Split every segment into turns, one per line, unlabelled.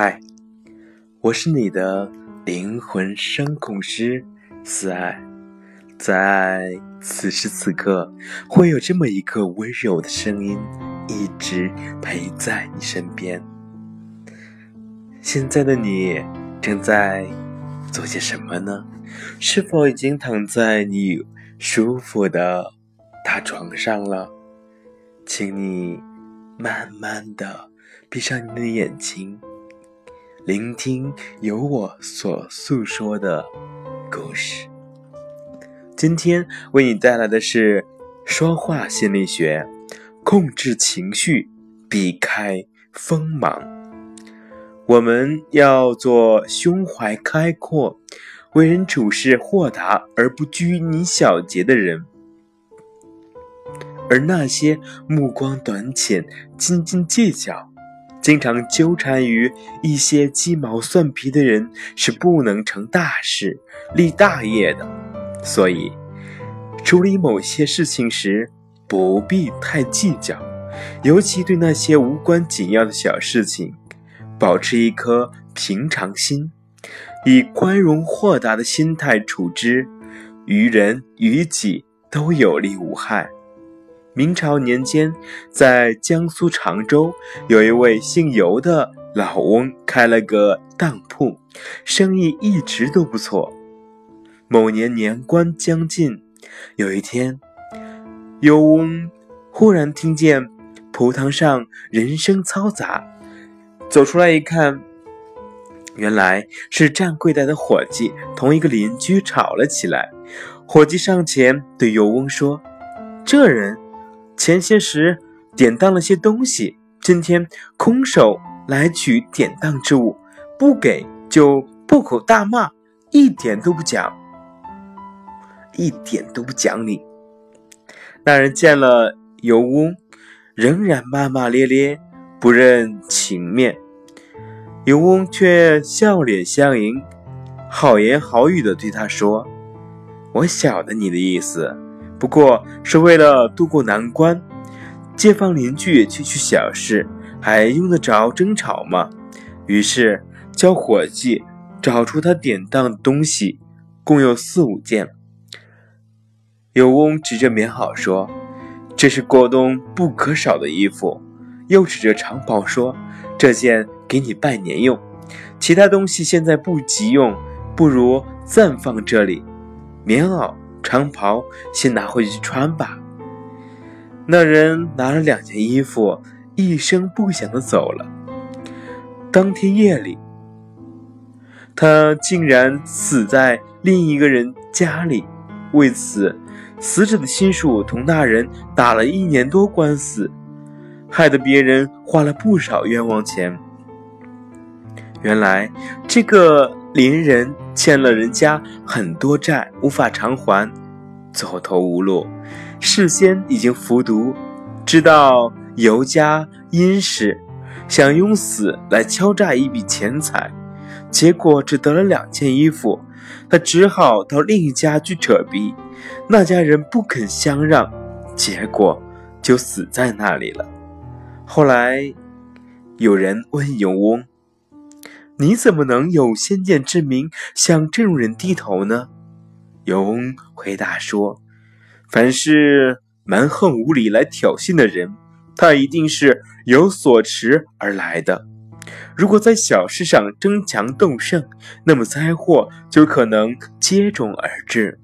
嗨，我是你的灵魂声控师思爱，在此时此刻，会有这么一个温柔的声音一直陪在你身边。现在的你正在做些什么呢？是否已经躺在你舒服的大床上了？请你慢慢的闭上你的眼睛。聆听由我所诉说的故事。今天为你带来的是说话心理学，控制情绪，避开锋芒。我们要做胸怀开阔、为人处事豁达而不拘泥小节的人，而那些目光短浅、斤斤计较。经常纠缠于一些鸡毛蒜皮的人是不能成大事、立大业的。所以，处理某些事情时不必太计较，尤其对那些无关紧要的小事情，保持一颗平常心，以宽容豁达的心态处之，于人于己都有利无害。明朝年间，在江苏常州，有一位姓尤的老翁开了个当铺，生意一直都不错。某年年关将近，有一天，尤翁忽然听见蒲堂上人声嘈杂，走出来一看，原来是站柜台的伙计同一个邻居吵了起来。伙计上前对尤翁说：“这人。”前些时典当了些东西，今天空手来取典当之物，不给就破口大骂，一点都不讲，一点都不讲理。那人见了尤翁，仍然骂骂咧咧，不认情面。尤翁却笑脸相迎，好言好语的对他说：“我晓得你的意思。”不过是为了渡过难关，街坊邻居区区小事，还用得着争吵吗？于是叫伙计找出他典当的东西，共有四五件。有翁指着棉袄说：“这是过冬不可少的衣服。”又指着长袍说：“这件给你拜年用。其他东西现在不急用，不如暂放这里。棉袄。”长袍先拿回去穿吧。那人拿了两件衣服，一声不响的走了。当天夜里，他竟然死在另一个人家里。为此，死者的亲属同那人打了一年多官司，害得别人花了不少冤枉钱。原来这个邻人。欠了人家很多债，无法偿还，走投无路，事先已经服毒，知道尤家殷实，想用死来敲诈一笔钱财，结果只得了两件衣服，他只好到另一家去扯逼，那家人不肯相让，结果就死在那里了。后来有人问尤翁。你怎么能有先见之明，向这种人低头呢？尤翁回答说：“凡是蛮横无理来挑衅的人，他一定是有所持而来的。如果在小事上争强斗胜，那么灾祸就可能接踵而至。”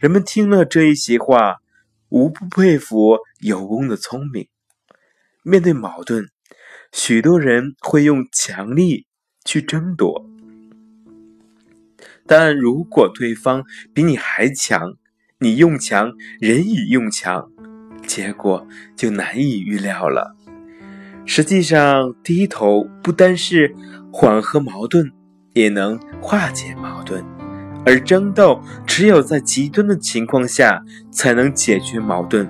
人们听了这一席话，无不佩服尤翁的聪明。面对矛盾。许多人会用强力去争夺，但如果对方比你还强，你用强人以用强，结果就难以预料了。实际上，低头不单是缓和矛盾，也能化解矛盾，而争斗只有在极端的情况下才能解决矛盾。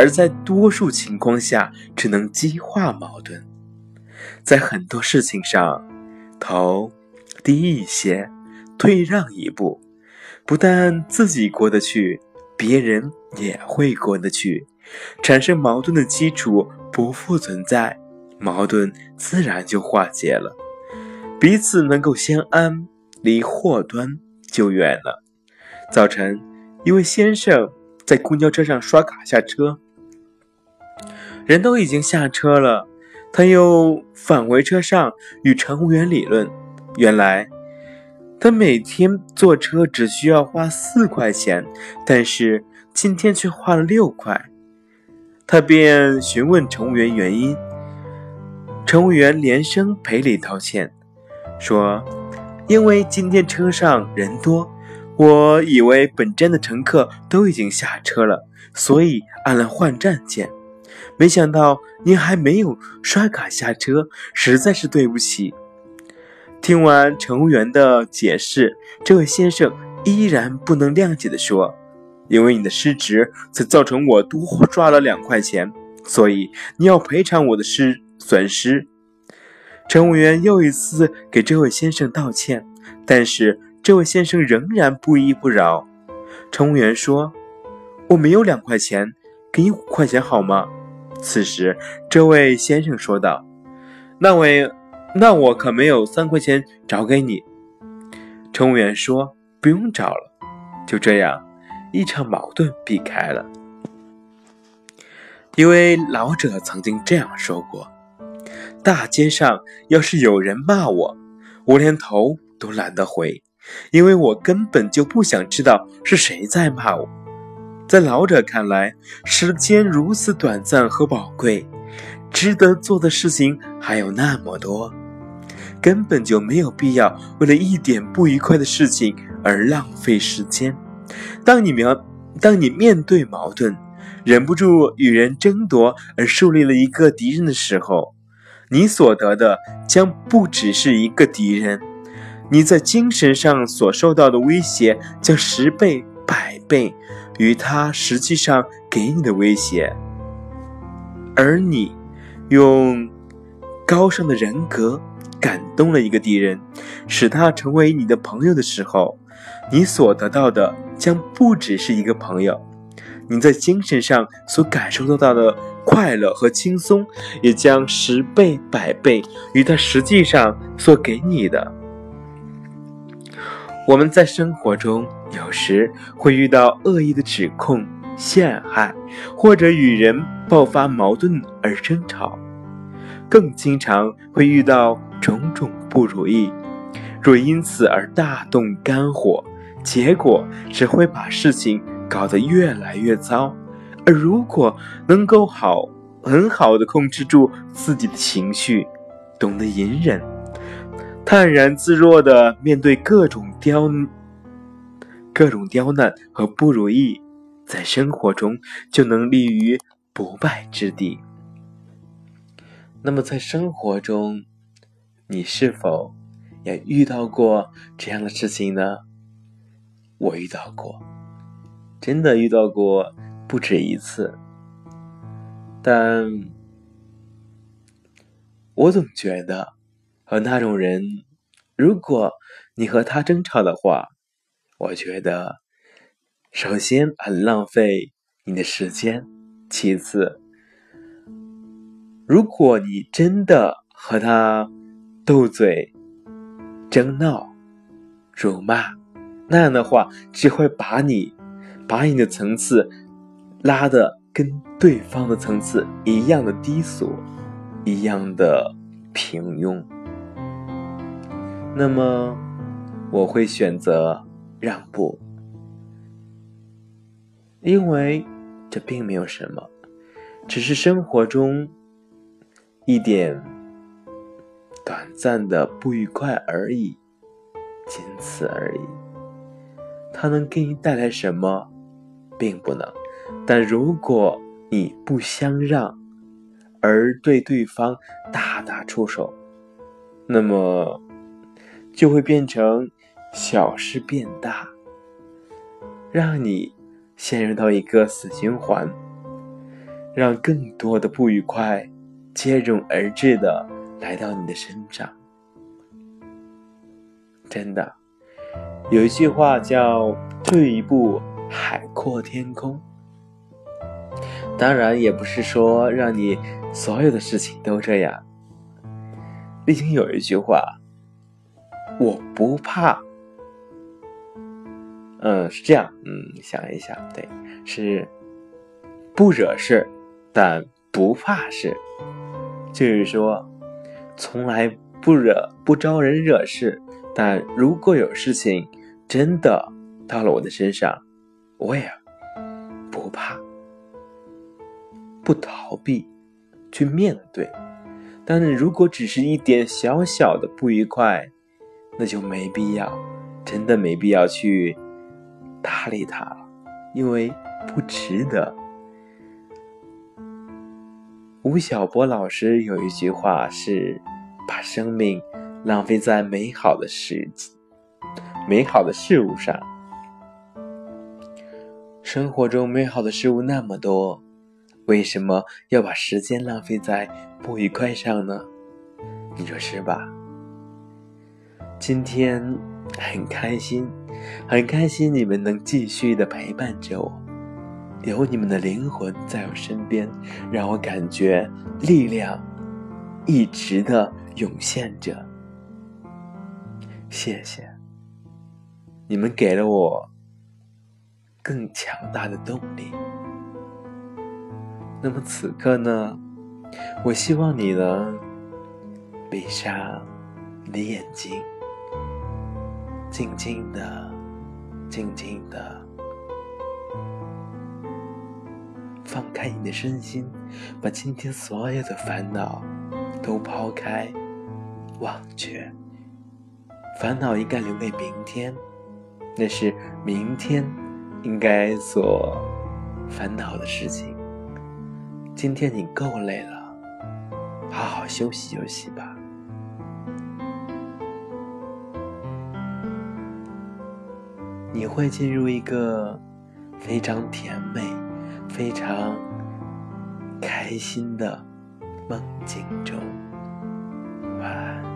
而在多数情况下，只能激化矛盾。在很多事情上，头低一些，退让一步，不但自己过得去，别人也会过得去。产生矛盾的基础不复存在，矛盾自然就化解了，彼此能够相安，离祸端就远了。早晨，一位先生在公交车上刷卡下车，人都已经下车了，他又返回车上与乘务员理论。原来，他每天坐车只需要花四块钱，但是今天却花了六块。他便询问乘务员原因。乘务员连声赔礼道歉，说：“因为今天车上人多，我以为本站的乘客都已经下车了，所以按了换站键。没想到您还没有刷卡下车，实在是对不起。”听完乘务员的解释，这位先生依然不能谅解地说：“因为你的失职才造成我多刷了两块钱，所以你要赔偿我的失。”损失，乘务员又一次给这位先生道歉，但是这位先生仍然不依不饶。乘务员说：“我没有两块钱，给你五块钱好吗？”此时，这位先生说道：“那位，那我可没有三块钱找给你。”乘务员说：“不用找了。”就这样，一场矛盾避开了。一位老者曾经这样说过。大街上要是有人骂我，我连头都懒得回，因为我根本就不想知道是谁在骂我。在老者看来，时间如此短暂和宝贵，值得做的事情还有那么多，根本就没有必要为了一点不愉快的事情而浪费时间。当你描，当你面对矛盾，忍不住与人争夺而树立了一个敌人的时候。你所得的将不只是一个敌人，你在精神上所受到的威胁将十倍、百倍与他实际上给你的威胁。而你用高尚的人格感动了一个敌人，使他成为你的朋友的时候，你所得到的将不只是一个朋友。你在精神上所感受得到的快乐和轻松，也将十倍、百倍与他实际上所给你的。我们在生活中有时会遇到恶意的指控、陷害，或者与人爆发矛盾而争吵，更经常会遇到种种不如意。若因此而大动肝火，结果只会把事情。搞得越来越糟，而如果能够好很好的控制住自己的情绪，懂得隐忍，泰然自若的面对各种刁各种刁难和不如意，在生活中就能立于不败之地。那么，在生活中，你是否也遇到过这样的事情呢？我遇到过。真的遇到过不止一次，但我总觉得和那种人，如果你和他争吵的话，我觉得首先很浪费你的时间，其次，如果你真的和他斗嘴、争闹、辱骂，那样的话只会把你。把你的层次拉的跟对方的层次一样的低俗，一样的平庸，那么我会选择让步，因为这并没有什么，只是生活中一点短暂的不愉快而已，仅此而已。它能给你带来什么？并不能，但如果你不相让，而对对方大打出手，那么就会变成小事变大，让你陷入到一个死循环，让更多的不愉快接踵而至的来到你的身上。真的，有一句话叫“退一步”。海阔天空，当然也不是说让你所有的事情都这样，毕竟有一句话，我不怕。嗯，是这样。嗯，想一想，对，是不惹事，但不怕事。就是说，从来不惹不招人惹事，但如果有事情真的到了我的身上，我也不怕，不逃避，去面对。但是如果只是一点小小的不愉快，那就没必要，真的没必要去。搭理他了，因为不值得。吴晓波老师有一句话是：“把生命浪费在美好的事、美好的事物上。”生活中美好的事物那么多，为什么要把时间浪费在不愉快上呢？你说是吧？今天很开心。很开心你们能继续的陪伴着我，有你们的灵魂在我身边，让我感觉力量一直的涌现着。谢谢，你们给了我更强大的动力。那么此刻呢，我希望你能闭上你的眼睛。静静的，静静的，放开你的身心，把今天所有的烦恼都抛开，忘却。烦恼应该留给明天，那是明天应该所烦恼的事情。今天你够累了，好好休息休息吧。你会进入一个非常甜美、非常开心的梦境中，晚安。